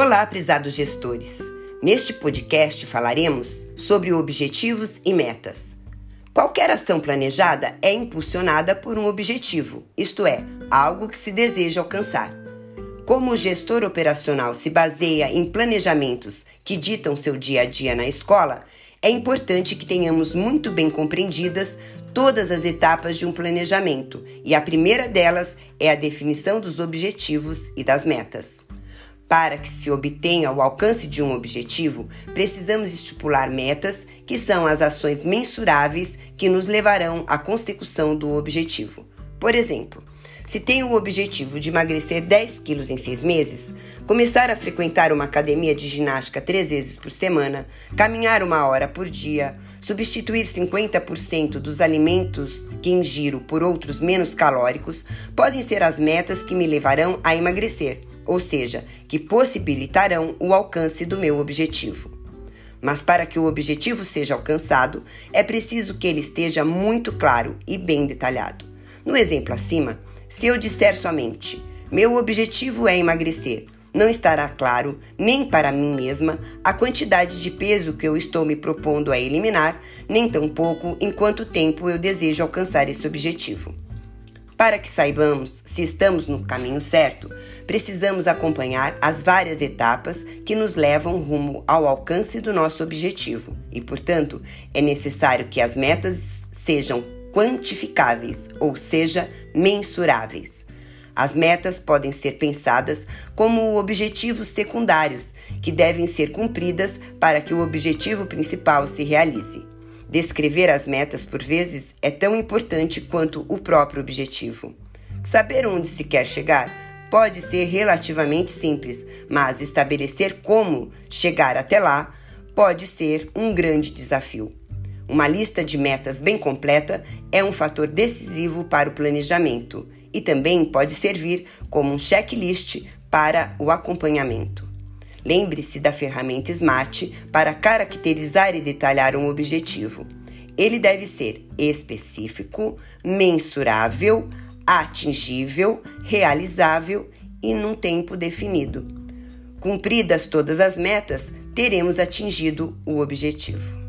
Olá, prezados gestores! Neste podcast falaremos sobre objetivos e metas. Qualquer ação planejada é impulsionada por um objetivo, isto é, algo que se deseja alcançar. Como o gestor operacional se baseia em planejamentos que ditam seu dia a dia na escola, é importante que tenhamos muito bem compreendidas todas as etapas de um planejamento, e a primeira delas é a definição dos objetivos e das metas. Para que se obtenha o alcance de um objetivo, precisamos estipular metas, que são as ações mensuráveis que nos levarão à consecução do objetivo. Por exemplo, se tenho o objetivo de emagrecer 10 quilos em seis meses, começar a frequentar uma academia de ginástica três vezes por semana, caminhar uma hora por dia, substituir 50% dos alimentos que ingiro por outros menos calóricos, podem ser as metas que me levarão a emagrecer ou seja, que possibilitarão o alcance do meu objetivo. Mas para que o objetivo seja alcançado, é preciso que ele esteja muito claro e bem detalhado. No exemplo acima, se eu disser somente: meu objetivo é emagrecer, não estará claro, nem para mim mesma, a quantidade de peso que eu estou me propondo a eliminar, nem tampouco em quanto tempo eu desejo alcançar esse objetivo. Para que saibamos se estamos no caminho certo, precisamos acompanhar as várias etapas que nos levam rumo ao alcance do nosso objetivo e, portanto, é necessário que as metas sejam quantificáveis, ou seja, mensuráveis. As metas podem ser pensadas como objetivos secundários que devem ser cumpridas para que o objetivo principal se realize. Descrever as metas, por vezes, é tão importante quanto o próprio objetivo. Saber onde se quer chegar pode ser relativamente simples, mas estabelecer como chegar até lá pode ser um grande desafio. Uma lista de metas bem completa é um fator decisivo para o planejamento e também pode servir como um checklist para o acompanhamento. Lembre-se da ferramenta SMART para caracterizar e detalhar um objetivo. Ele deve ser específico, mensurável, atingível, realizável e num tempo definido. Cumpridas todas as metas, teremos atingido o objetivo.